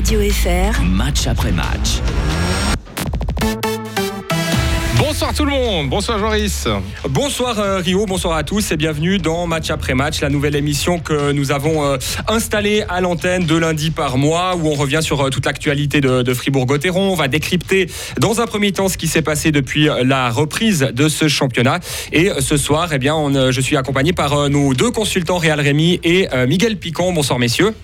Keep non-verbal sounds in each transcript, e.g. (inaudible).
Radio FR. Match après match. Bonsoir tout le monde, bonsoir Joris. Bonsoir euh, Rio, bonsoir à tous et bienvenue dans Match après match, la nouvelle émission que nous avons euh, installée à l'antenne de lundi par mois où on revient sur euh, toute l'actualité de, de Fribourg-Gotteron. On va décrypter dans un premier temps ce qui s'est passé depuis la reprise de ce championnat. Et ce soir, eh bien, on, je suis accompagné par nos deux consultants Réal Rémy et Miguel Picon. Bonsoir messieurs.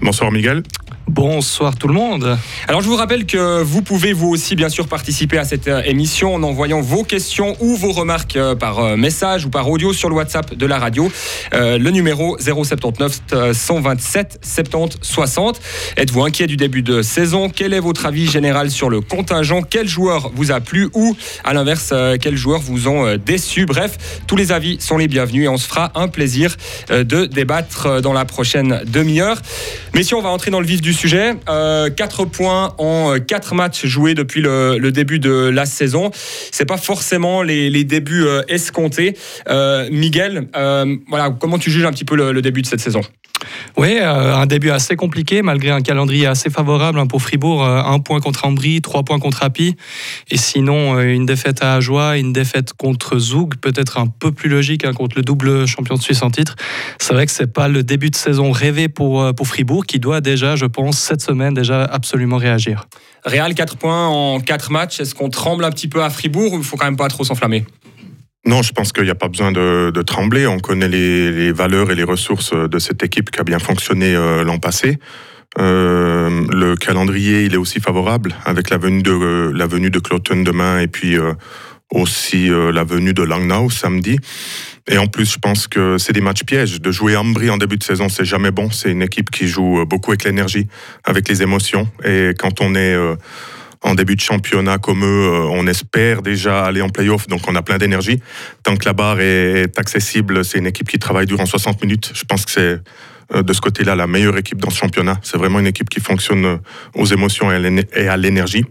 Bonsoir Miguel. Bonsoir tout le monde. Alors je vous rappelle que vous pouvez vous aussi bien sûr participer à cette euh, émission en envoyant vos questions ou vos remarques euh, par euh, message ou par audio sur le WhatsApp de la radio. le numéro 079 127 70 60. Êtes-vous inquiet du début de saison? Quel est votre avis général sur le contingent? Quel joueur vous a plu? Ou à l'inverse quels joueurs vous ont déçu? Bref, tous les avis sont les bienvenus et on se fera un plaisir de débattre dans la prochaine demi-heure. Mais si on va entrer dans le vif du sujet. 4 euh, points en 4 euh, matchs joués depuis le, début de la saison. C'est pas forcément les, débuts euh, escomptés. Miguel, voilà, comment tu juges un petit peu le début de cette saison? Oui, euh, un début assez compliqué malgré un calendrier assez favorable hein, pour Fribourg. Euh, un point contre Ambry, trois points contre Happy. Et sinon, euh, une défaite à Ajoie, une défaite contre Zoug, peut-être un peu plus logique hein, contre le double champion de Suisse en titre. C'est vrai que c'est pas le début de saison rêvé pour, pour Fribourg qui doit déjà, je pense, cette semaine déjà absolument réagir. Réal, 4 points en 4 matchs. Est-ce qu'on tremble un petit peu à Fribourg ou il faut quand même pas trop s'enflammer? Non, je pense qu'il n'y a pas besoin de, trembler. On connaît les, valeurs et les ressources de cette équipe qui a bien fonctionné euh, l'an passé. Euh, le calendrier, il est aussi favorable avec la venue de la venue de Cloton demain et puis euh, aussi la venue de Langnau samedi. Et en plus, je pense que c'est des matchs pièges. De jouer Ambry en début de saison, c'est jamais bon. C'est une équipe qui joue beaucoup avec l'énergie, avec les émotions. Et quand on est en début de championnat comme eux, euh, on espère déjà aller en playoff, donc on a plein d'énergie. Tant que la barre est accessible, c'est une équipe qui travaille durant 60 minutes. Je pense que c'est de ce côté-là la meilleure équipe dans ce championnat. C'est vraiment une équipe qui fonctionne euh, aux émotions et à l'énergie.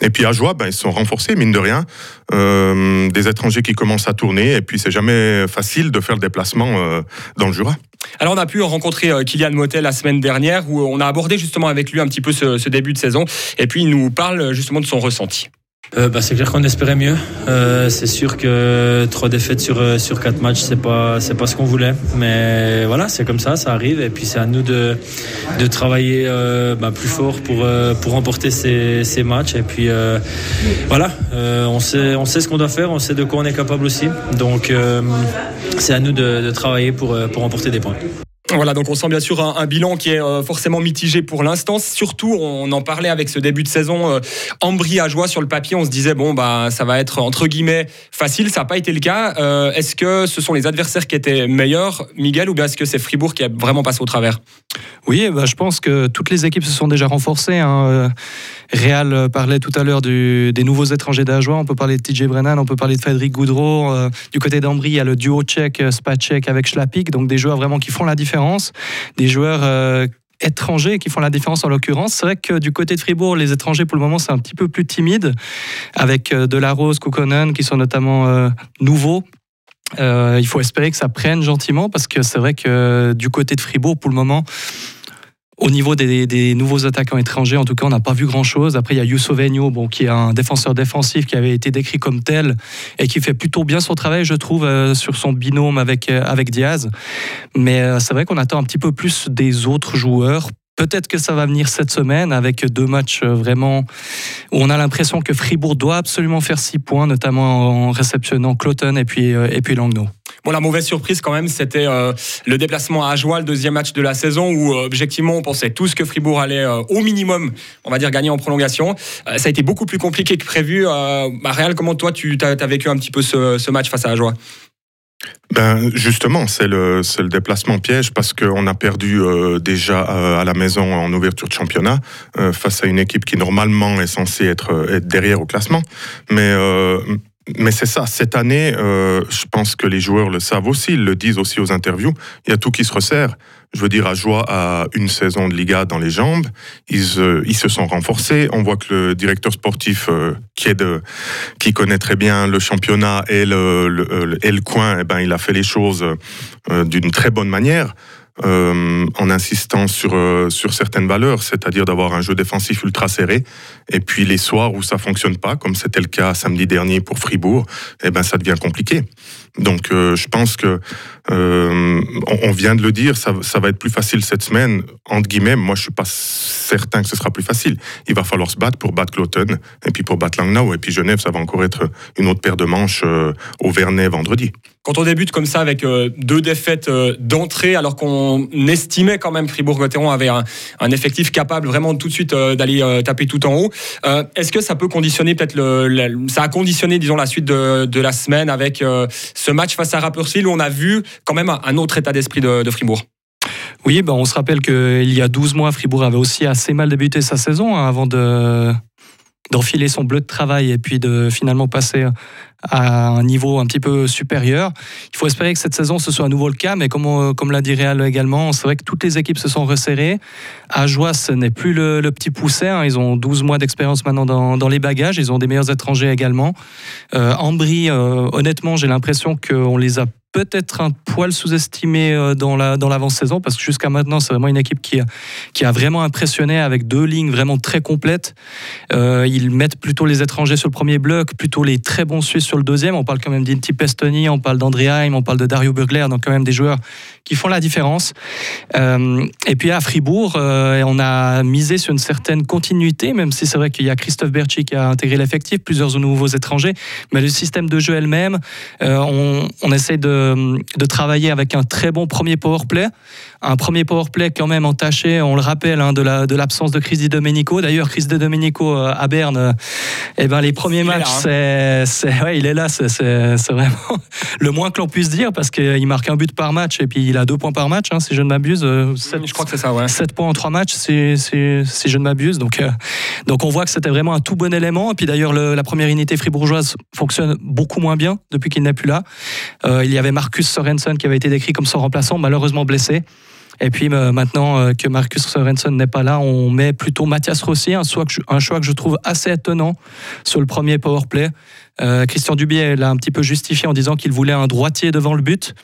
Et puis à Joie, ben, ils sont renforcés, mine de rien. Euh, des étrangers qui commencent à tourner. Et puis c'est jamais facile de faire le déplacement dans le Jura. Alors on a pu rencontrer Kylian Motel la semaine dernière où on a abordé justement avec lui un petit peu ce début de saison. Et puis il nous parle justement de son ressenti. Euh, bah, c'est clair qu'on espérait mieux. Euh, c'est sûr que trois défaites sur euh, sur quatre matchs, c'est pas c'est pas ce qu'on voulait. Mais voilà, c'est comme ça, ça arrive. Et puis c'est à nous de de travailler bah, plus fort pour pour remporter ces, ces matchs. Et puis voilà, on sait on sait ce qu'on doit faire, on sait de quoi on est capable aussi. Donc c'est à nous de, de travailler pour pour remporter des points. Voilà, donc on sent bien sûr un, bilan qui est euh, forcément mitigé pour l'instant. Surtout, on en parlait avec ce début de saison euh, joie sur le papier. On se disait bon bah ça va être entre guillemets facile. Ça n'a pas été le cas. Euh, est-ce que ce sont les adversaires qui étaient meilleurs, Miguel, ou bien est-ce que c'est Fribourg qui a vraiment passé au travers? Oui, bah, je pense que toutes les équipes se sont déjà renforcées. Hein. Réal parlait tout à l'heure des nouveaux étrangers d'Ajoie. On peut parler de TJ Brennan, on peut parler de Frédéric Goudreau. du côté d'Ambry, il y a le duo tchèque Spacek avec Schlapik, donc des joueurs vraiment qui font la différence des joueurs euh, étrangers qui font la différence en l'occurrence. C'est vrai que du côté de Fribourg, les étrangers pour le moment c'est un petit peu plus timide, avec euh, Delarose, Kukkonen qui sont notamment euh, nouveaux. il faut espérer que ça prenne gentiment parce que c'est vrai que du côté de Fribourg pour le moment au niveau des, nouveaux attaquants étrangers, en tout cas, on n'a pas vu grand-chose. Après, il y a Youssou bon, qui est un défenseur défensif qui avait été décrit comme tel et qui fait plutôt bien son travail, je trouve, euh, sur son binôme avec, euh, avec Diaz. Mais euh, c'est vrai qu'on attend un petit peu plus des autres joueurs Peut-être que ça va venir cette semaine avec deux matchs vraiment où on a l'impression que Fribourg doit absolument faire six points, notamment en réceptionnant Cloton et puis, et puis. Bon, la mauvaise surprise quand même, c'était euh, le déplacement à Ajoie, le deuxième match de la saison, où euh, objectivement on pensait tous que Fribourg allait euh, au minimum, on va dire, gagner en prolongation. ça a été beaucoup plus compliqué que prévu. Bah, comment toi tu as, vécu un petit peu ce, match face à Ajoie? Ben justement, c'est le, le déplacement piège parce qu'on a perdu déjà à la maison en ouverture de championnat face à une équipe qui normalement est censée être, être derrière au classement. Mais mais c'est ça, cette année, euh, je pense que les joueurs le savent aussi, ils le disent aussi aux interviews, il y a tout qui se resserre. Je veux dire, à joie à une saison de Liga dans les jambes, ils, euh, ils se sont renforcés. On voit que le directeur sportif, euh, qui, est de, qui connaît très bien le championnat et le, et le coin, eh ben, il a fait les choses d'une très bonne manière. Euh, en insistant sur, euh, sur certaines valeurs, c'est-à-dire d'avoir un jeu défensif ultra serré. Et puis les soirs où ça fonctionne pas, comme c'était le cas samedi dernier pour Fribourg, eh ben ça devient compliqué. Donc euh, je pense que euh, on, vient de le dire, ça, va être plus facile cette semaine. Entre guillemets, moi je suis pas certain que ce sera plus facile. Il va falloir se battre pour battre Cloton et puis pour battre Langnau et puis Genève, ça va encore être une autre paire de manches euh, au Vernet vendredi. Quand on débute comme ça avec deux défaites d'entrée, alors qu'on estimait quand même que Fribourg-Gotteron avait un, effectif capable vraiment tout de suite d'aller taper tout en haut, est-ce que ça peut conditionner peut-être le, ça a conditionné disons la suite de, la semaine avec ce match face à Rapperswil on a vu quand même un, autre état d'esprit de, de Fribourg. Oui, ben on se rappelle qu'il y a 12 mois, Fribourg avait aussi assez mal débuté sa saison hein, avant de d'enfiler son bleu de travail et puis de finalement passer à un niveau un petit peu supérieur. Il faut espérer que cette saison ce soit à nouveau le cas, mais comme, comme l'a dit Réal également, c'est vrai que toutes les équipes se sont resserrées. À Joie, ce n'est plus le, petit pousset, hein. ils ont 12 mois d'expérience maintenant dans, dans les bagages, ils ont des meilleurs étrangers également. Euh, euh, honnêtement, j'ai l'impression qu'on les a peut-être un poil sous-estimés euh, dans la dans l'avant-saison parce que jusqu'à maintenant c'est vraiment une équipe qui a, qui a vraiment impressionné avec deux lignes vraiment très complètes. Euh, ils mettent plutôt les étrangers sur le premier bloc, plutôt les très bons Suisses sur le deuxième. On parle quand même d'Inti Pestoni, on parle d'Andreheim, on parle de Dario Burgler, donc quand même des joueurs qui font la différence. Euh, et puis à Fribourg, euh, on a misé sur une certaine continuité, même si c'est vrai qu'il y a Christophe Berchi qui a intégré l'effectif, plusieurs nouveaux étrangers, mais le système de jeu elle-même, euh, on, on essaie de, de travailler avec un très bon premier power play, un premier power play quand même entaché, on le rappelle, hein, de la- de l'absence de Chris Di Domenico. D'ailleurs, Chris Di Domenico à Berne, eh ben, les premiers Il matchs, hein. c'est, ouais, il est là, c'est vraiment (laughs) le moins que l'on puisse dire parce qu'il marque un but par match et puis il a deux points par match, hein, si je ne m'abuse. euh, sept- Je crois que c'est ça, ouais. 7 points en 3 matchs, si, si- si je ne m'abuse. Donc, euh, donc on voit que c'était vraiment un tout bon élément. Et puis d'ailleurs, le- la première unité fribourgeoise fonctionne beaucoup moins bien depuis qu'il n'est plus là. Euh, il y avait Marcus Sorensen qui avait été décrit comme son remplaçant, malheureusement blessé. Et puis maintenant que Marcus Sorensen n'est pas là, on met plutôt Mathias Rossi, un choix, que je, un choix que je trouve assez étonnant sur le premier power play. Euh, Christian Dubier l'a un petit peu justifié en disant qu'il voulait un droitier devant le but.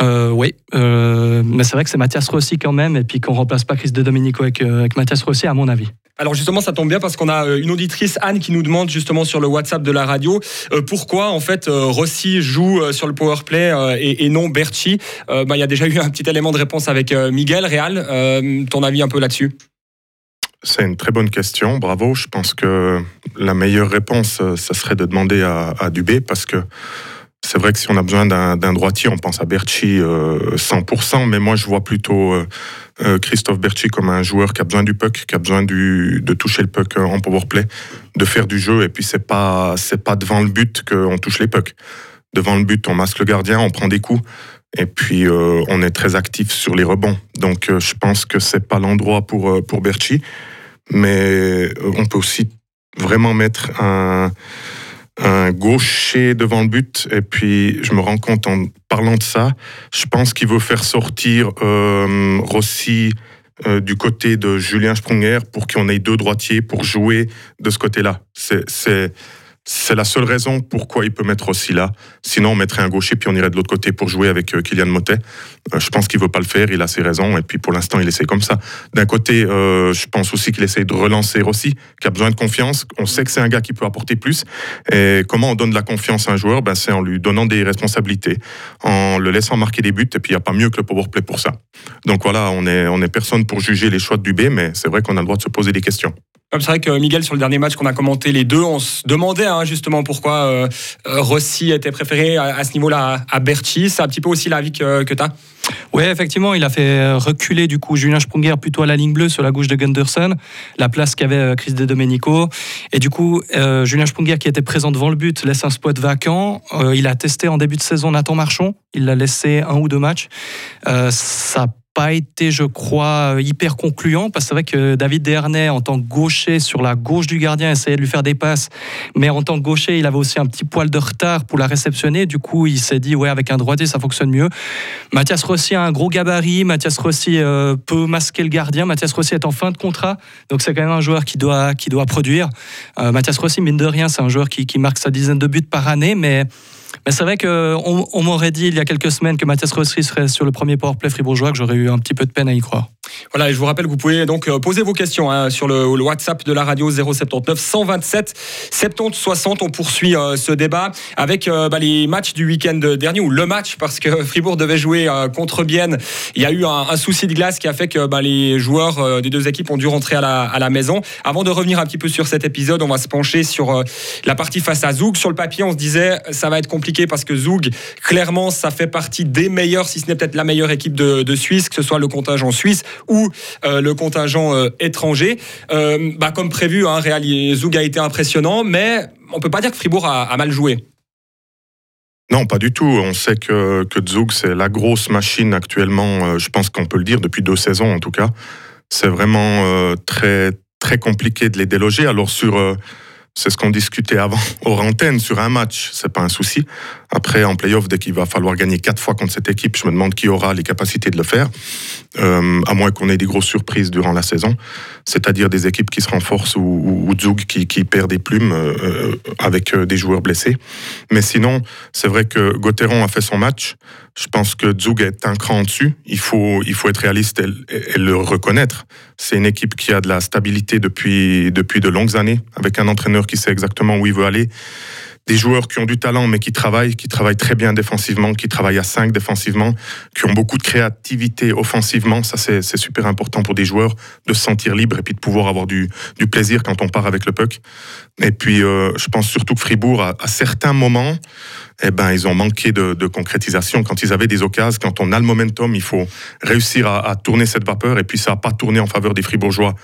Euh, oui, euh, mais c'est vrai que c'est Mathias Rossi quand même, et puis qu'on remplace pas Chris De Domenico avec, euh, avec Mathias Rossi, à mon avis. Alors justement, ça tombe bien parce qu'on a euh, une auditrice Anne qui nous demande justement sur le WhatsApp de la radio euh, pourquoi en fait euh, Rossi joue euh, sur le power play euh, et, et non Berchi. Euh, bah, Il y a déjà eu un petit élément de réponse avec euh, Miguel Real. Euh, ton avis un peu là-dessus? C'est une très bonne question, bravo. Je pense que la meilleure réponse, ça serait de demander à, à Dubé, parce que c'est vrai que si on a besoin d'un droitier, on pense à Berchi euh, 100%, mais moi je vois plutôt euh, euh, Christophe Berchi comme un joueur qui a besoin du puck, qui a besoin du, de toucher le puck euh, en power play, de faire du jeu, et puis c'est pas pas devant le but qu'on touche les pucks. Devant le but, on masque le gardien, on prend des coups. Et puis, euh, on est très actif sur les rebonds. Donc, euh, je pense que c'est pas l'endroit pour, pour Berchi mais on peut aussi vraiment mettre un, un gaucher devant le but. Et puis, je me rends compte en parlant de ça, je pense qu'il veut faire sortir euh, Rossi euh, du côté de Julien Sprunger pour qu'on ait deux droitiers pour jouer de ce côté-là. C'est- C'est la seule raison pourquoi il peut mettre Rossi là. Sinon, on mettrait un gaucher puis on irait de l'autre côté pour jouer avec euh, Kylian Motet. Euh, je pense qu'il veut pas le faire, il a ses raisons. Et puis pour l'instant, il essaie comme ça. D'un côté, euh, je pense aussi qu'il essaie de relancer Rossi, qui a besoin de confiance. On sait que c'est un gars qui peut apporter plus. Et comment on donne de la confiance à un joueur? Ben, C'est en lui donnant des responsabilités, en le laissant marquer des buts. Et puis il n'y a pas mieux que le powerplay pour ça. Donc voilà, on est, on est personne pour juger les choix de Dubé, mais c'est vrai qu'on a le droit de se poser des questions. C'est vrai que Miguel, sur le dernier match qu'on a commenté les deux, on se demandait hein, justement pourquoi euh, euh, Rossi était préféré à, ce niveau-là à, Berchi. C'est un petit peu aussi l'avis que, que tu as Oui, effectivement, il a fait reculer du coup Julien Sprunger plutôt à la ligne bleue sur la gauche de Gunderson, la place qu'avait euh, Chris De Domenico. Et du coup, euh, Julien Sprunger qui était présent devant le but laisse un spot vacant. Euh, il a testé en début de saison Nathan Marchand. Il l'a laissé un ou deux matchs. Euh, ça été, je crois, euh, hyper concluant parce que c'est vrai que David Dernay, en tant que gaucher sur la gauche du gardien, essayait de lui faire des passes, mais en tant que gaucher, il avait aussi un petit poil de retard pour la réceptionner. Du coup, il s'est dit, ouais, avec un droitier, ça fonctionne mieux. Mathias Rossi a un gros gabarit. Mathias Rossi euh, peut masquer le gardien. Mathias Rossi est en fin de contrat. Donc, c'est quand même un joueur qui doit, qui doit produire. Euh, Mathias Rossi, mine de rien, c'est un joueur qui marque sa dizaine de buts par année. Mais Mais c'est vrai qu'on on, m'aurait dit il y a quelques semaines que Mathias Rossi serait sur le premier powerplay fribourgeois, que j'aurais eu un petit peu de peine à y croire. Voilà, et je vous rappelle que vous pouvez donc euh, poser vos questions hein, sur le, WhatsApp de la radio 079 127 70 60. On poursuit euh, ce débat avec euh, bah, les matchs du week-end dernier, ou le match, parce que (laughs) Fribourg devait jouer contre Bienne. Il y a eu un, souci de glace qui a fait que bah, les joueurs des deux équipes ont dû rentrer à la, maison. Avant de revenir un petit peu sur cet épisode, on va se pencher sur la partie face à Zoug. Sur le papier, on se disait ça va être compliqué parce que Zoug, clairement, ça fait partie des meilleurs, si ce n'est peut-être la meilleure équipe de, Suisse, que ce soit le contingent suisse ou euh, le contingent euh, étranger. Euh, bah, comme prévu, hein, Real Zoug a été impressionnant, mais on peut pas dire que Fribourg a, mal joué. Non, pas du tout. On sait que, que Zug, c'est la grosse machine actuellement, je pense qu'on peut le dire, depuis deux saisons en tout cas. C'est vraiment très, très compliqué de les déloger. Alors sur c'est ce qu'on discutait avant hors antenne sur un match, c'est pas un souci. Après, en playoff, dès qu'il va falloir gagner quatre fois contre cette équipe, je me demande qui aura les capacités de le faire, euh, à moins qu'on ait des grosses surprises durant la saison, c'est-à-dire des équipes qui se renforcent ou, ou, Zug qui, qui, perd des plumes euh, euh, avec des joueurs blessés. Mais sinon, c'est vrai que Gauthieron a fait son match. Je pense que Zug est un cran dessus. Il faut, il faut être réaliste et, le reconnaître. C'est une équipe qui a de la stabilité depuis, depuis de longues années, avec un entraîneur qui sait exactement où il veut aller des joueurs qui ont du talent mais qui travaillent, qui travaillent très bien défensivement, qui travaillent à 5 défensivement, qui ont beaucoup de créativité offensivement. Ça, c'est super important pour des joueurs de se sentir libre et puis de pouvoir avoir du, plaisir quand on part avec le puck. Et puis, euh, je pense surtout que Fribourg, à, certains moments, eh ben, ils ont manqué de, de, concrétisation. Quand ils avaient des occasions, quand on a le momentum, il faut réussir à, à tourner cette vapeur et puis ça n'a pas tourné en faveur des Fribourgeois.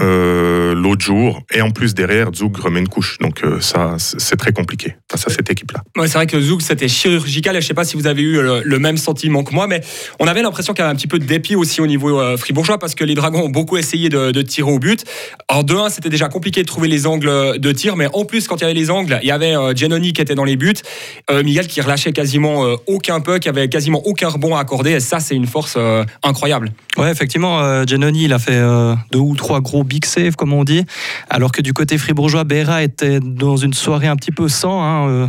Euh, l'autre jour. Et en plus, derrière, Zug remet une couche. Donc, euh, ça, c'est très compliqué face à cette équipe-là. Ouais, c'est vrai que Zug, c'était chirurgical. Et je ne sais pas si vous avez eu le, même sentiment que moi, mais on avait l'impression qu'il y avait un petit peu de dépit aussi au niveau euh, fribourgeois parce que les Dragons ont beaucoup essayé de, tirer au but. En 2-1, c'était déjà compliqué de trouver les angles de tir, mais en plus, quand il y avait les angles, il y avait Giannoni qui était dans les buts, Miguel qui relâchait quasiment aucun puck, qui avait quasiment aucun rebond à accorder. Et ça, c'est une force incroyable. Ouais, effectivement, Giannoni, il a fait deux ou trois gros big save, comme on dit. Alors que du côté fribourgeois, Béra était dans une soirée un petit peu sans. Hein, euh,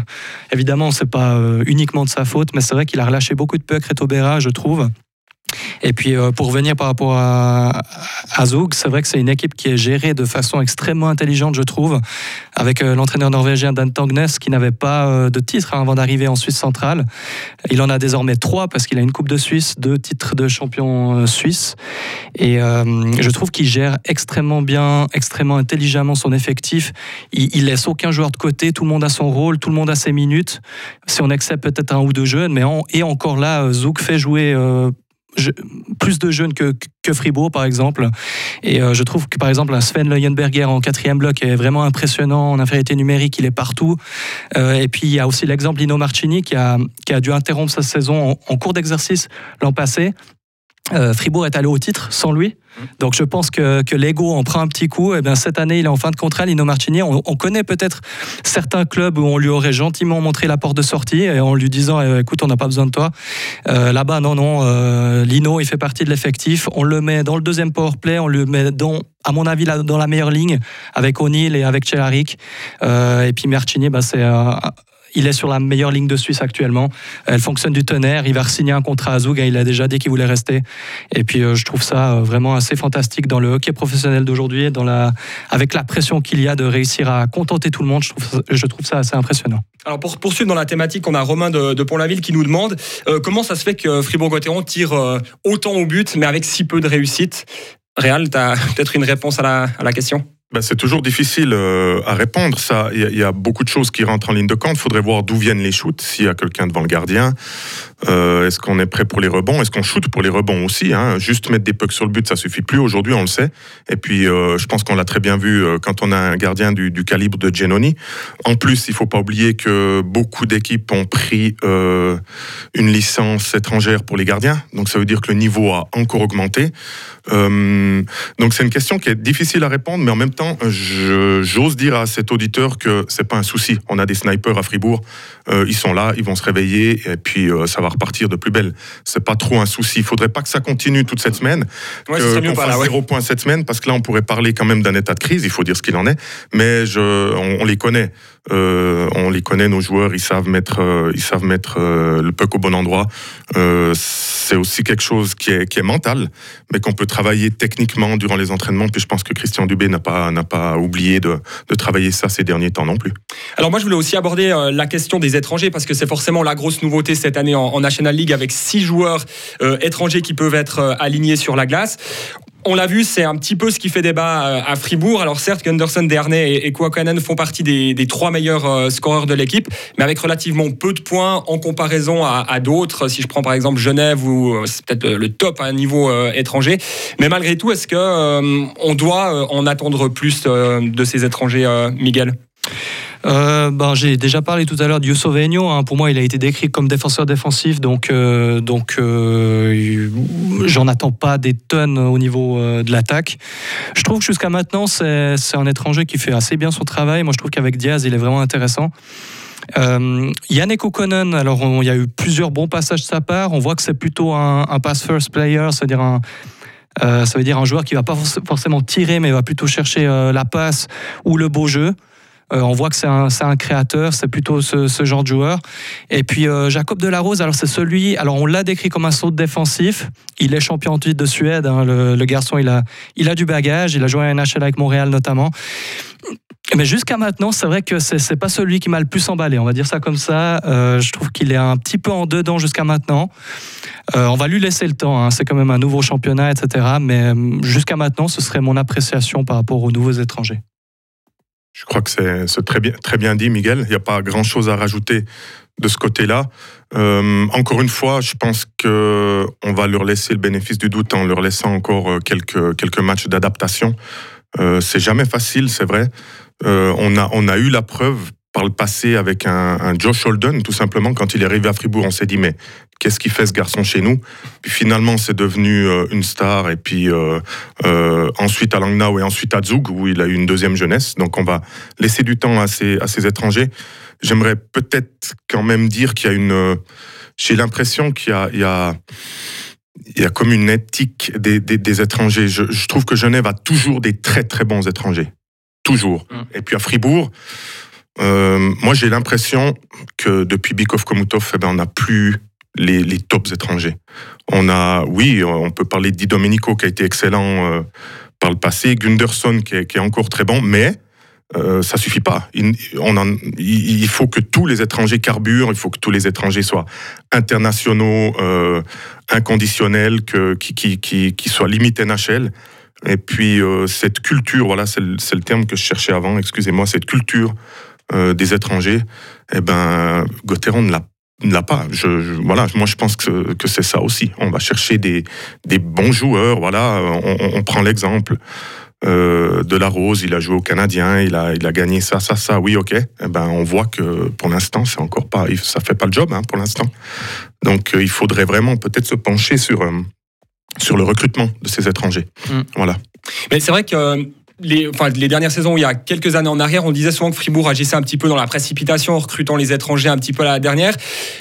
évidemment, c'est pas euh, uniquement de sa faute, mais c'est vrai qu'il a relâché beaucoup de pucks, Reto Béra, je trouve. Et puis euh, pour revenir par rapport à, à c'est vrai que c'est une équipe qui est gérée de façon extrêmement intelligente, je trouve, avec euh, l'entraîneur norvégien Dan Tangnes qui n'avait pas euh, de titre hein, avant d'arriver en Suisse centrale. Il en a désormais trois parce qu'il a une Coupe de Suisse, deux titres de champion suisse. Et je trouve qu'il gère extrêmement bien, extrêmement intelligemment son effectif. Il, il, laisse aucun joueur de côté, tout le monde a son rôle, tout le monde a ses minutes. Si on accepte peut-être un ou deux jeunes, mais et encore là, Zouk fait jouer plus de jeunes que, que, Fribourg, par exemple. Et euh, je trouve que, par exemple, un Sven Leuenberger en quatrième bloc est vraiment impressionnant. En infériorité numérique, il est partout. Euh, et puis, il y a aussi l'exemple Lino Marchini qui a, qui a dû interrompre sa saison en cours d'exercice l'an passé euh, Fribourg est allé au titre sans lui. Donc je pense que, l'ego en prend un petit coup. Et eh bien, cette année, il est en fin de contrat, Lino Martini. On, connaît peut-être certains clubs où on lui aurait gentiment montré la porte de sortie et en lui disant eh, écoute, on n'a pas besoin de toi. Euh, là-bas, non, non. Euh, Lino, il fait partie de l'effectif. On le met dans le deuxième power play. On le met dans, à mon avis, dans la meilleure ligne avec O'Neill et avec Chelaric. et puis Martini, bah, c'est il est sur la meilleure ligne de Suisse actuellement. Elle fonctionne du tonnerre. Il va signer un contrat à Zug. Il a déjà dit qu'il voulait rester. Et puis, euh, je trouve ça euh, vraiment assez fantastique dans le hockey professionnel d'aujourd'hui, avec la pression qu'il y a de réussir à contenter tout le monde. Je trouve, ça assez impressionnant. Alors, pour poursuivre dans la thématique, on a Romain de, Pont-la-Ville qui nous demande euh, comment ça se fait que Fribourg-Gotteron tire autant au but, mais avec si peu de réussite? Réal, tu as (laughs) peut-être une réponse à la question? Ben, c'est toujours difficile euh, à répondre. Ça, il y, a beaucoup de choses qui rentrent en ligne de compte. Il faudrait voir d'où viennent les shoots. S'il y a quelqu'un devant le gardien, euh, est-ce qu'on est prêt pour les rebonds? Est-ce qu'on shoot pour les rebonds aussi hein? Juste mettre des pucks sur le but, ça suffit plus. Aujourd'hui, on le sait. Et puis, euh, je pense qu'on l'a très bien vu quand on a un gardien du, du calibre de Genoni. En plus, il faut pas oublier que beaucoup d'équipes ont pris une licence étrangère pour les gardiens. Donc, ça veut dire que le niveau a encore augmenté. donc, c'est une question qui est difficile à répondre, mais en même temps j'ose dire à cet auditeur que c'est pas un souci. On a des snipers à Fribourg, euh, ils sont là, ils vont se réveiller et puis euh, ça va repartir de plus belle. C'est pas trop un souci. Il faudrait pas que ça continue toute cette semaine, Ouais, que- qu'on fasse là, ouais. zéro point cette semaine, parce que là on pourrait parler quand même d'un état de crise. Il faut dire ce qu'il en est, mais je, on, on les connaît. Euh, on les connaît, nos joueurs, ils savent mettre, euh, ils savent mettre euh, le puck au bon endroit. C'est aussi quelque chose qui est, qui est mental, mais qu'on peut travailler techniquement durant les entraînements. Puis je pense que Christian Dubé n'a pas, pas oublié de, de travailler ça ces derniers temps non plus. Alors moi je voulais aussi aborder la question des étrangers parce que c'est forcément la grosse nouveauté cette année en, National League avec six joueurs étrangers qui peuvent être alignés sur la glace. On l'a vu, c'est un petit peu ce qui fait débat euh, à Fribourg. Alors certes, Gunderson, Dernay et, Kouakanen font partie des, trois meilleurs euh, scoreurs de l'équipe, mais avec relativement peu de points en comparaison à, d'autres. Si je prends par exemple Genève, où euh, c'est peut-être le, top à un niveau étranger. Mais malgré tout, est-ce que on doit en attendre plus de ces étrangers, Miguel? Euh, ben, J'ai déjà parlé tout à l'heure de Yusovenio. Hein. Pour moi, il a été décrit comme défenseur défensif, donc, euh, donc euh, j'en attends pas des tonnes au niveau de l'attaque. Je trouve que jusqu'à maintenant, c'est un étranger qui fait assez bien son travail. Moi, je trouve qu'avec Diaz, il est vraiment intéressant. Euh, Yannick O'Connor, alors il y a eu plusieurs bons passages de sa part. On voit que c'est plutôt un, un pass first player, c'est-à-dire un, ça veut dire un joueur qui va pas forc- forcément tirer, mais va plutôt chercher la passe ou le beau jeu. Euh, on voit que c'est un, créateur, c'est plutôt ce, genre de joueur. Et puis euh, Jacob Delarose, alors c'est celui, alors on l'a décrit comme un saut défensif. Il est champion de Suède. hein, le, garçon, il a, du bagage. Il a joué à NHL avec Montréal notamment. Mais jusqu'à maintenant, c'est vrai que c'est c'est pas celui qui m'a le plus emballé. On va dire ça comme ça. Euh, je trouve qu'il est un petit peu en dedans jusqu'à maintenant. On va lui laisser le temps. hein. C'est quand même un nouveau championnat, etc. Mais jusqu'à maintenant, ce serait mon appréciation par rapport aux nouveaux étrangers. Je crois que c'est très bien, dit, Miguel. Il n'y a pas grand-chose à rajouter de ce côté-là. Euh, encore une fois, je pense que on va leur laisser le bénéfice du doute en leur laissant encore euh, quelques, matchs d'adaptation. Euh, c'est jamais facile, c'est vrai. On a eu la preuve par le passé avec un, un Josh Holden, tout simplement, quand il est arrivé à Fribourg, on s'est dit, mais qu'est-ce qu'il fait ce garçon chez nous? Puis finalement, c'est devenu euh, une star, et puis euh, euh, ensuite à Langnau et ensuite à Zug, où il a eu une deuxième jeunesse. Donc on va laisser du temps à ces, à ces étrangers. J'aimerais peut-être quand même dire qu'il y a une... J'ai l'impression qu'il y a... il y a il y a comme une éthique des, des, des étrangers. Je, je trouve que Genève a toujours des très très bons étrangers. Toujours. Mm. Et puis à Fribourg, euh, moi j'ai l'impression que depuis Bikov Komutov, eh ben, on n'a plus les, les tops étrangers. On a, oui, on peut parler de Di Domenico qui a été excellent euh, par le passé, Gunderson qui est, encore très bon, mais euh, ça suffit pas. Il, faut que tous les étrangers carburent, il faut que tous les étrangers soient internationaux, euh, inconditionnels, que, qui, qui, qui, qui soient limite NHL. Et puis cette culture, voilà, c'est le, terme que je cherchais avant, excusez-moi, cette culture des étrangers, eh ben, Gauthieron ne l'a ne l'a pas. Je, je- voilà, moi je pense que, que c'est ça aussi. On va chercher des, des bons joueurs. Voilà, on, on- on prend l'exemple euh, de la Rose. Il a joué au Canadien, il a, il a gagné ça, ça, ça. Oui, ok. Eh ben, on voit que pour l'instant, c'est encore pas, ça fait pas le job hein, pour l'instant. Donc, euh, il faudrait vraiment peut-être se pencher sur euh, sur le recrutement de ces étrangers. Mm. Voilà. Mais c'est vrai que euh, les, enfin, les dernières saisons, il y a quelques années en arrière, on disait souvent que Fribourg agissait un petit peu dans la précipitation, en recrutant les étrangers un petit peu à la dernière.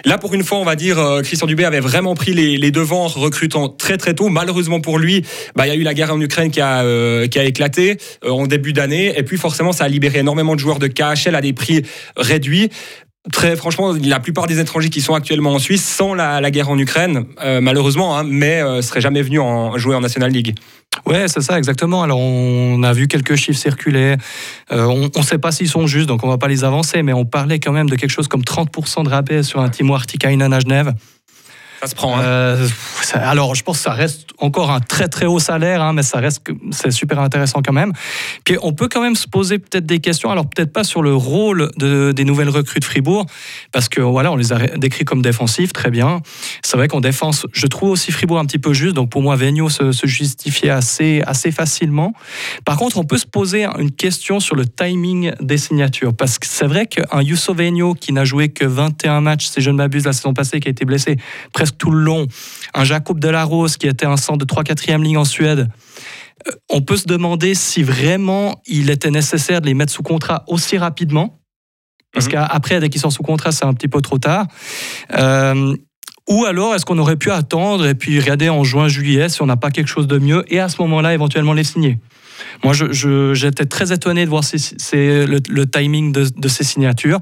Là, pour une fois, on va dire, euh, Christian Dubé avait vraiment pris les, les devants en recrutant très très tôt. Malheureusement pour lui, bah, il y a eu la guerre en Ukraine qui a, euh, qui a éclaté euh, en début d'année. Et puis forcément, ça a libéré énormément de joueurs de KHL à des prix réduits. Très franchement, la plupart des étrangers qui sont actuellement en Suisse, sans la, la guerre en Ukraine, euh, malheureusement, hein, mais euh, seraient jamais venus en, jouer en National League. Ouais, c'est ça, exactement. Alors, on a vu quelques chiffres circuler. Euh, on ne sait pas s'ils sont justes, donc on va pas les avancer, mais on parlait quand même de quelque chose comme 30% de rabais sur un Timo Artikainen à Genève. Ça se prend. hein. Euh, alors, je pense que ça reste encore un très très haut salaire, hein, mais ça reste c'est super intéressant quand même. Puis on peut quand même se poser peut-être des questions. Alors peut-être pas sur le rôle de- des nouvelles recrues de Fribourg, parce que voilà, on les a décrits comme défensifs, très bien. C'est vrai qu'en défense, je trouve aussi Fribourg un petit peu juste. Donc pour moi, Vigneault se, justifiait assez assez facilement. Par contre, on peut se poser une question sur le timing des signatures, parce que c'est vrai qu'un Yousso Vigneault qui n'a joué que 21 matchs, si je ne m'abuse, la saison passée, qui a été blessé presque tout le long. Un Jacob Delarose qui était un centre de 3-4e ligne en Suède. on peut se demander si vraiment il était nécessaire de les mettre sous contrat aussi rapidement. Parce Mhm. qu'après, dès qu'ils sont sous contrat, c'est un petit peu trop tard. Euh, ou alors, est-ce qu'on aurait pu attendre et puis regarder en juin, juillet si on n'a pas quelque chose de mieux et à ce moment-là, éventuellement les signer? Moi, je- je- j'étais très étonné de voir ces- ces- le, le timing de, de ces signatures.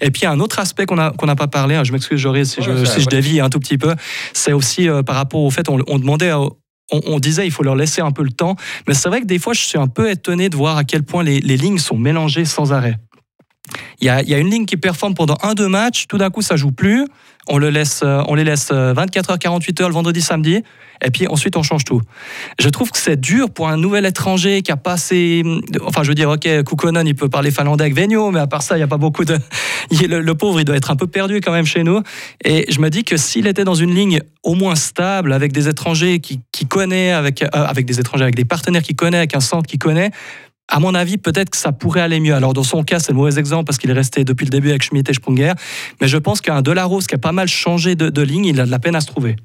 Et puis, il y a un autre aspect qu'on n'a pas parlé, hein, je m'excuse, Joris, si, Ouais, je, si dévie un tout petit peu, c'est aussi euh, par rapport au fait, on, on demandait à- on, on disait il faut leur laisser un peu le temps, mais c'est vrai que des fois je suis un peu étonné de voir à quel point les, les lignes sont mélangées sans arrêt. Il y, a, une ligne qui performe pendant un deux matchs, tout d'un coup ça joue plus, on, le laisse, euh, on les laisse euh, 24 heures, 48 heures le vendredi, samedi, et puis ensuite on change tout. Je trouve que c'est dur pour un nouvel étranger qui a passé. Enfin, je veux dire, ok, Kukkonen, il peut parler finlandais avec Venio, mais à part ça, il n'y a pas beaucoup de. (laughs) le pauvre, il doit être un peu perdu quand même chez nous. Et je me dis que s'il était dans une ligne au moins stable, avec des étrangers qui, qui connaît, avec, euh, avec des étrangers, avec des partenaires qui connaît, avec un centre qui connaît, à mon avis, peut-être que ça pourrait aller mieux. Alors, dans son cas, c'est le mauvais exemple parce qu'il est resté depuis le début avec Schmidt et Sprunger. Mais je pense qu'un Delaros qui a pas mal changé de, de ligne, il a de la peine à se trouver.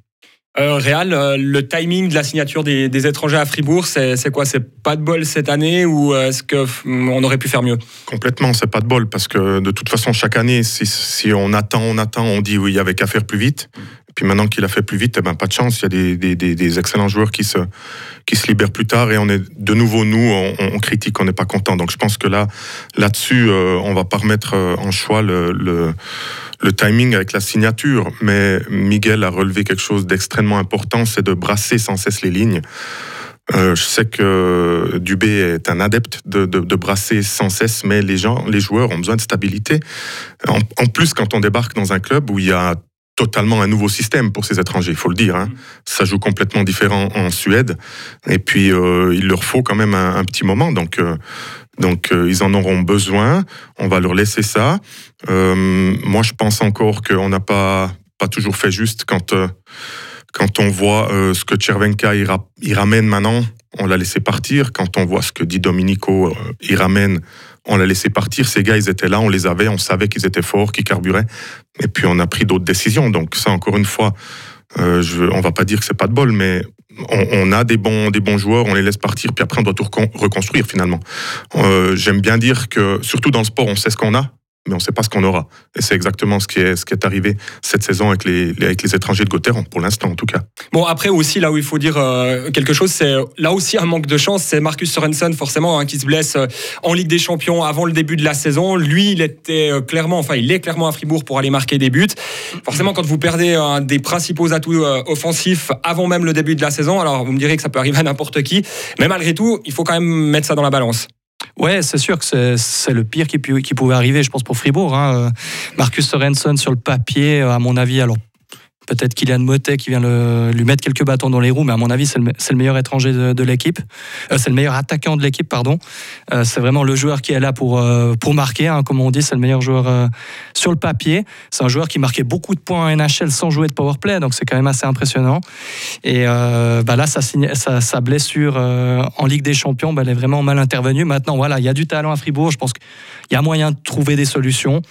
Euh, Réal, euh, le timing de la signature des, des étrangers à Fribourg, c'est quoi? C'est pas de bol cette année ou euh, est-ce qu'on aurait pu faire mieux? Complètement, c'est pas de bol parce que de toute façon, chaque année, si, si on attend, on attend, on dit oui, il y avait qu'à faire plus vite. Puis maintenant qu'il a fait plus vite, eh ben, pas de chance. Il y a des, des- des- excellents joueurs qui se, qui se libèrent plus tard et on est de nouveau, nous, on, critique, on n'est pas content. Donc je pense que là, là-dessus, euh, on va pas remettre euh, en choix le, le, le timing avec la signature. Mais Miguel a relevé quelque chose d'extrêmement important, c'est de brasser sans cesse les lignes. Euh, je sais que Dubé est un adepte de, de- brasser sans cesse, mais les gens, les joueurs ont besoin de stabilité. En plus, quand on débarque dans un club où il y a totalement un nouveau système pour ces étrangers, il faut le dire. hein. Ça joue complètement différent en Suède. Et puis, euh, il leur faut quand même un, un petit moment. Donc, euh, donc euh, ils en auront besoin. On va leur laisser ça. Moi, je pense encore qu'on n'a pas, pas toujours fait juste quand, quand on voit ce que Chervenka il, ra- il ramène maintenant. On l'a laissé partir. Quand on voit ce que dit Domenico, euh, il ramène, on l'a laissé partir. Ces gars, ils étaient là, on les avait, on savait qu'ils étaient forts, qu'ils carburaient. Et puis on a pris d'autres décisions. Donc ça, encore une fois, euh, je, on va pas dire que c'est pas de bol, mais on, a des bons, joueurs, on les laisse partir, puis après on doit tout recon- reconstruire finalement. Euh, J'aime bien dire que, surtout dans le sport, on sait ce qu'on a, mais on ne sait pas ce qu'on aura. Et c'est exactement ce qui est, ce qui est arrivé cette saison avec les, avec les étrangers de Gauthieron, pour l'instant en tout cas. Bon, après aussi, là où il faut dire euh, quelque chose, c'est là aussi un manque de chance. C'est Marcus Sorensen, forcément, hein, qui se blesse euh, en Ligue des Champions avant le début de la saison. Lui, il était euh, clairement, enfin, il est clairement à Fribourg pour aller marquer des buts. Forcément, quand vous perdez un des principaux atouts offensifs avant même le début de la saison, alors vous me direz que ça peut arriver à n'importe qui. Mais malgré tout, il faut quand même mettre ça dans la balance. Ouais, c'est sûr que c'est- le pire qui pouvait arriver, je pense, pour Fribourg. hein. Euh, Marcus Sorensen sur le papier, euh, à mon avis, alors peut-être Kylian Motet qui vient lui mettre quelques bâtons dans les roues, mais à mon avis, c'est le, meilleur étranger de, l'équipe. Euh, c'est le meilleur attaquant de l'équipe, pardon. Euh, c'est vraiment le joueur qui est là pour, euh, pour marquer, hein, comme on dit, c'est le meilleur joueur sur le papier. C'est un joueur qui marquait beaucoup de points en NHL sans jouer de powerplay, donc c'est quand même assez impressionnant. Et bah là, sa, blessure en Ligue des Champions, bah, elle est vraiment mal intervenue. Maintenant, voilà, il y a du talent à Fribourg. Je pense qu'il y a moyen de trouver des solutions.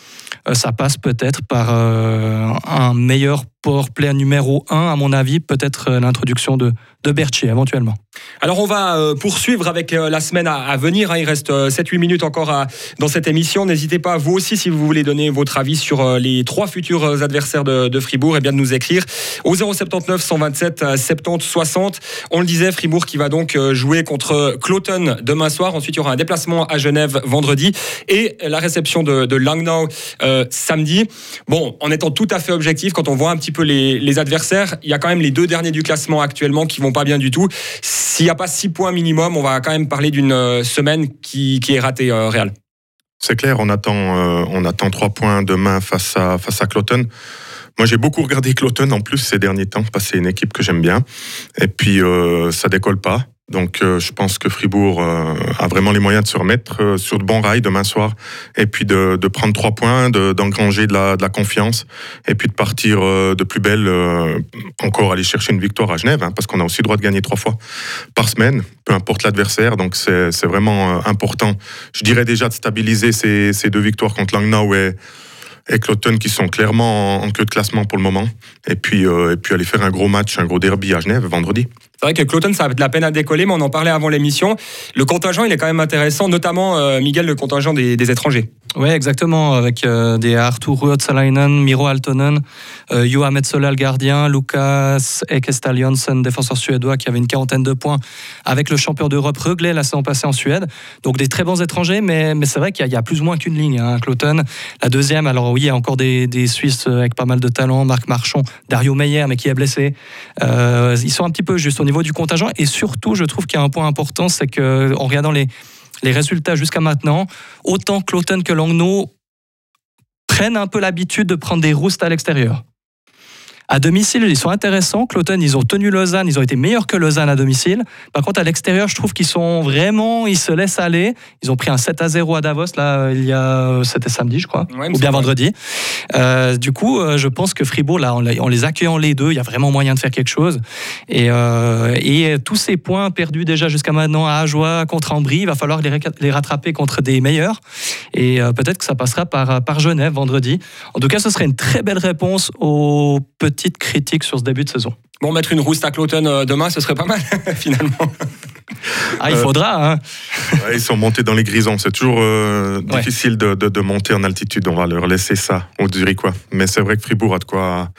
Ça passe peut-être par un meilleur powerplay numéro 1, à mon avis, peut-être euh, l'introduction de, de Berthier éventuellement. Alors on va euh, poursuivre avec euh, la semaine à, venir. hein. Il reste euh, 7-8 minutes encore dans cette émission. N'hésitez pas, vous aussi, si vous voulez donner votre avis sur euh, les trois futurs euh, adversaires de, Fribourg, et bien de nous écrire au 079 127 euh, 70 60. On le disait, Fribourg qui va donc euh, jouer contre Cloton demain soir. Ensuite, il y aura un déplacement à Genève vendredi et la réception de, Langnau euh, samedi. Bon, en étant tout à fait objectif, quand on voit un petit peu les adversaires, il y a quand même les deux derniers du classement actuellement qui vont pas bien du tout. S'il n'y a pas six points minimum, on va quand même parler d'une euh, semaine qui, qui est ratée, euh, Real. C'est clair, on attend, euh, on attend trois points demain face à, face à Cloton. Moi, j'ai beaucoup regardé Cloton en plus ces derniers temps, parce que c'est une équipe que j'aime bien. Et puis, euh, ça décolle pas. Donc, euh, je pense que Fribourg euh, a vraiment les moyens de se remettre euh, sur de bons rails demain soir. Et puis, de, prendre trois points, de- d'engranger de, la, confiance. Et puis, de partir de plus belle, encore aller chercher une victoire à Genève, hein, parce qu'on a aussi le droit de gagner trois fois par semaine, peu importe l'adversaire. Donc, c'est vraiment important. Je dirais déjà de stabiliser ces, deux victoires contre Langnau et, et qui sont clairement en, queue de classement pour le moment. Et puis aller faire un gros match, un gros derby à Genève vendredi. C'est vrai que Cloton, ça a de la peine à décoller, mais on en parlait avant l'émission. Le contingent, il est quand même intéressant, notamment, euh, Miguel, le contingent des, des étrangers. Oui, exactement, avec euh, des Artur Ruotsalainen, Miro Altonen, euh, Johan Metzola, le gardien, Lucas Ekestalionsson, défenseur suédois, qui avait une quarantaine de points avec le champion d'Europe Reglé la saison passée en Suède. Donc des très bons étrangers, mais, mais c'est vrai qu'il y, a plus ou moins qu'une ligne. Hein, Cloton, la deuxième, alors oui, il y a encore des, des, Suisses avec pas mal de talent, Marc Marchand, Dario Meyer, mais qui est blessé. Euh, ils sont un petit peu juste au niveau du contingent, et surtout, je trouve qu'il y a un point important, c'est qu'en regardant les les résultats jusqu'à maintenant, autant Cloton que Langnau prennent un peu l'habitude de prendre des roustes à l'extérieur. À domicile, ils sont intéressants. Cloton, ils ont tenu Lausanne, ils ont été meilleurs que Lausanne à domicile. Par contre, à l'extérieur, je trouve qu'ils sont vraiment, ils se laissent aller. Ils ont pris un 7 à 0 à Davos, là, il y a, c'était samedi, je crois, ou bien vendredi. Euh, du coup, euh, je pense que Fribourg, là, en les accueillant les deux, il y a vraiment moyen de faire quelque chose. Et, euh, et tous ces points perdus déjà jusqu'à maintenant à Ajoie contre Ambry, il va falloir les, les rattraper contre des meilleurs. Et euh, peut-être que ça passera par, par Genève vendredi. En tout cas, ce serait une très belle réponse aux petits petite critique sur ce début de saison. Bon, mettre une rousse à Cloton euh, demain, ce serait pas mal, (laughs) finalement. Ah, il euh, faudra. Hein. ils sont montés dans les grisons. C'est toujours euh, difficile de, de, monter en altitude. On va leur laisser ça au quoi. Mais c'est vrai que Fribourg a de, quoi,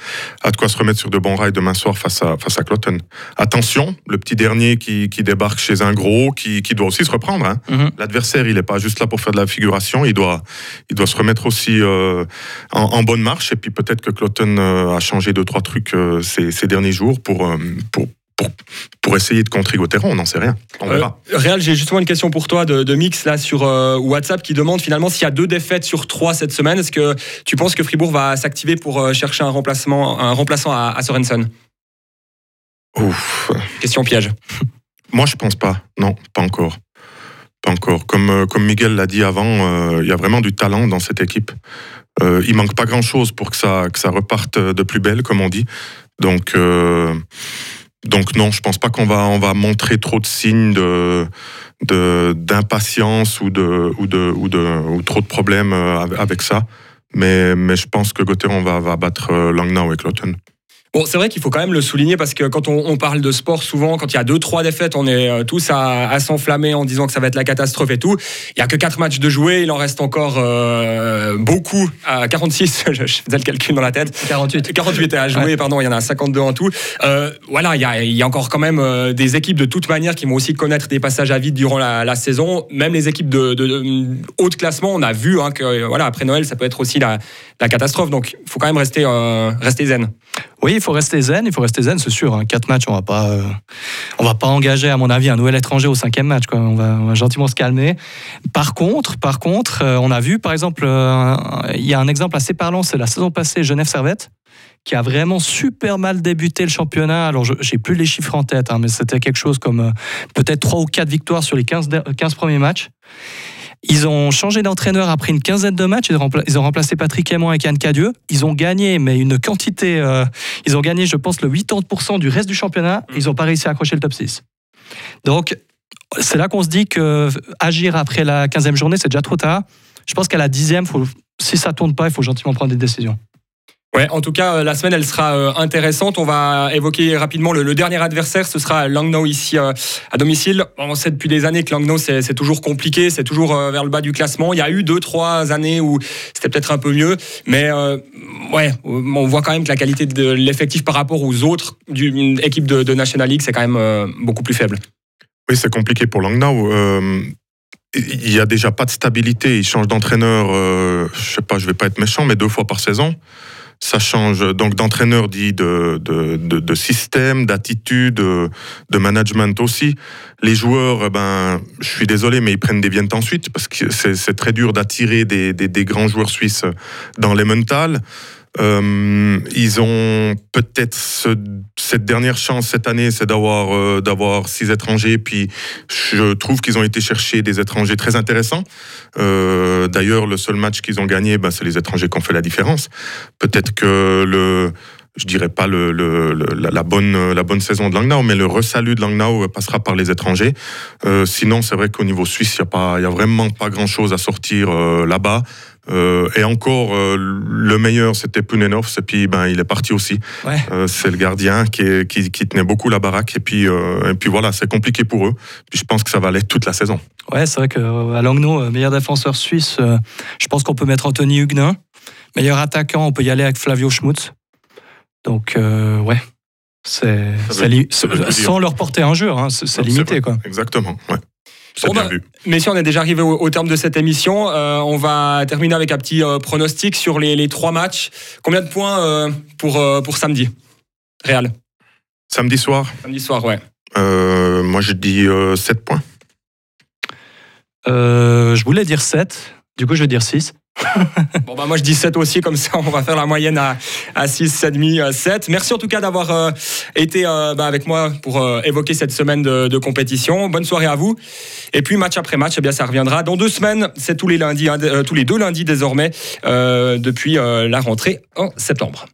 a de quoi se remettre sur de bons rails demain soir face à, face à Cloton. Attention, le petit dernier qui, qui débarque chez un gros, qui, qui doit aussi se reprendre. Hein. Mhm. L'adversaire, il n'est pas juste là pour faire de la figuration. Il doit, il doit se remettre aussi en, en, bonne marche. Et puis peut-être que Cloton a changé deux, trois trucs ces, ces derniers jours pour, euh, pour, pour, essayer de contrer Gauthieron, on n'en sait rien. On euh, Réal, j'ai justement une question pour toi de, Mix là sur euh, WhatsApp qui demande finalement s'il y a deux défaites sur trois cette semaine, est-ce que tu penses que Fribourg va s'activer pour chercher un remplacement, un remplaçant à, à Sorensen? Ouf. Question piège. (laughs) Moi, je pense pas. Non, pas encore. Pas encore. Comme, comme Miguel l'a dit avant, il y a vraiment du talent dans cette équipe. il manque pas grand-chose pour que ça, que ça reparte de plus belle, comme on dit. Donc, euh, donc non, je pense pas qu'on va, on va montrer trop de signes de d'impatience ou de, ou, de, ou, de, ou trop de problèmes euh, avec ça. Mais, mais je pense que Gauthieron va, va battre euh, Langnau et Cloton. Bon, c'est vrai qu'il faut quand même le souligner parce que quand on, parle de sport, souvent, quand il y a deux, trois défaites, on est euh, tous à, s'enflammer en disant que ça va être la catastrophe et tout. Il y a que quatre matchs de jouer, il en reste encore euh, beaucoup. À 46, (laughs) je, faisais le calcul dans la tête. 48. 48 à jouer, pardon, il y en a 52 en tout. Euh, voilà, il y, a, il y, a, encore quand même des équipes de toute manière qui vont aussi connaître des passages à vide durant la, saison. Même les équipes de, de, haut de classement, on a vu hein, que voilà, après Noël, ça peut être aussi la, la catastrophe. Donc, il faut quand même rester, rester zen. Oui, il faut rester zen, il faut rester zen, c'est sûr. Hein. Quatre matchs, on va pas, euh, va pas engager, à mon avis, un nouvel étranger au cinquième match. On, va, gentiment se calmer. Par contre, par contre, euh, on a vu, par exemple, euh, il y a un exemple assez parlant, c'est la saison passée Genève Servette qui a vraiment super mal débuté le championnat. Alors, je n'ai plus les chiffres en tête, hein, mais c'était quelque chose comme peut-être trois ou quatre victoires sur les 15, 15 premiers matchs. Ils ont changé d'entraîneur après une quinzaine de matchs. Ils ont, remplacé Patrick Aymon et Anne Cadieux. Ils ont gagné, mais une quantité. Euh, ils ont gagné, je pense, le 80% du reste du championnat. Ils n'ont pas réussi à accrocher le top 6. Donc, c'est là qu'on se dit que agir après la 15e journée, c'est déjà trop tard. Je pense qu'à la 10e, faut, si ça tourne pas, il faut gentiment prendre des décisions. Ouais, en tout cas, euh, la semaine, elle sera euh, intéressante. On va évoquer rapidement le, dernier adversaire. Ce sera Langnau ici euh, à domicile. On sait depuis des années que Langnau, c'est toujours compliqué. C'est toujours vers le bas du classement. Il y a eu deux, trois années où c'était peut-être un peu mieux. Mais ouais, on voit quand même que la qualité de l'effectif par rapport aux autres d'une équipe de, National League, c'est quand même beaucoup plus faible. Oui, c'est compliqué pour Langnau il y a déjà pas de stabilité. Il change d'entraîneur, je sais pas, je vais pas être méchant, mais deux fois par saison ça change donc d'entraîneur dit de, de, de, système, d'attitude, de management aussi. Les joueurs, eh ben, je suis désolé, mais ils prennent des viennes ensuite parce que c'est très dur d'attirer des, des, des, grands joueurs suisses dans les mentales. Euh, ils ont peut-être cette dernière chance cette année, c'est d'avoir euh, d'avoir six étrangers. Puis je trouve qu'ils ont été chercher des étrangers très intéressants. Euh, D'ailleurs, le seul match qu'ils ont gagné, ben, c'est les étrangers qui ont fait la différence. Peut-être que le je dirais pas le, la, bonne, la bonne saison de Langnau, mais le resalut de Langnau passera par les étrangers. Sinon, c'est vrai qu'au niveau suisse, il n'y a, a vraiment pas grand-chose à sortir là-bas. Euh, et encore, euh, le meilleur, c'était Punenov, et puis ben, il est parti aussi. Ouais. Euh, c'est le gardien qui, est- qui, qui tenait beaucoup la baraque, et puis, et puis voilà, c'est compliqué pour eux. Puis je pense que ça va l'être toute la saison. Ouais, c'est vrai qu'à Langnau, meilleur défenseur suisse, je pense qu'on peut mettre Anthony Huguenin. Meilleur attaquant, on peut y aller avec Flavio Schmutz. Donc, ouais, c'est sans leur porter un jeu, hein, c'est limité. quoi. Exactement, ouais. Bon, bien bah, vu. Messieurs, on est déjà arrivé au, au terme de cette émission. Euh, on va terminer avec un petit euh, pronostic sur les, les trois matchs. Combien de points euh, pour, euh, pour samedi Réal. Samedi soir, Samedi soir, ouais. euh, moi je dis 7 points. Euh, je voulais dire 7, du coup je vais dire 6. (laughs) Bon, bah, moi, je dis 7 aussi, comme ça, on va faire la moyenne à, à 6, 7,5, 7. Merci en tout cas d'avoir euh, été euh, bah, avec moi pour euh, évoquer cette semaine de, compétition. Bonne soirée à vous. Et puis, match après match, eh bien, ça reviendra dans deux semaines. C'est tous les lundis, hein, tous les deux lundis désormais, depuis la rentrée en septembre.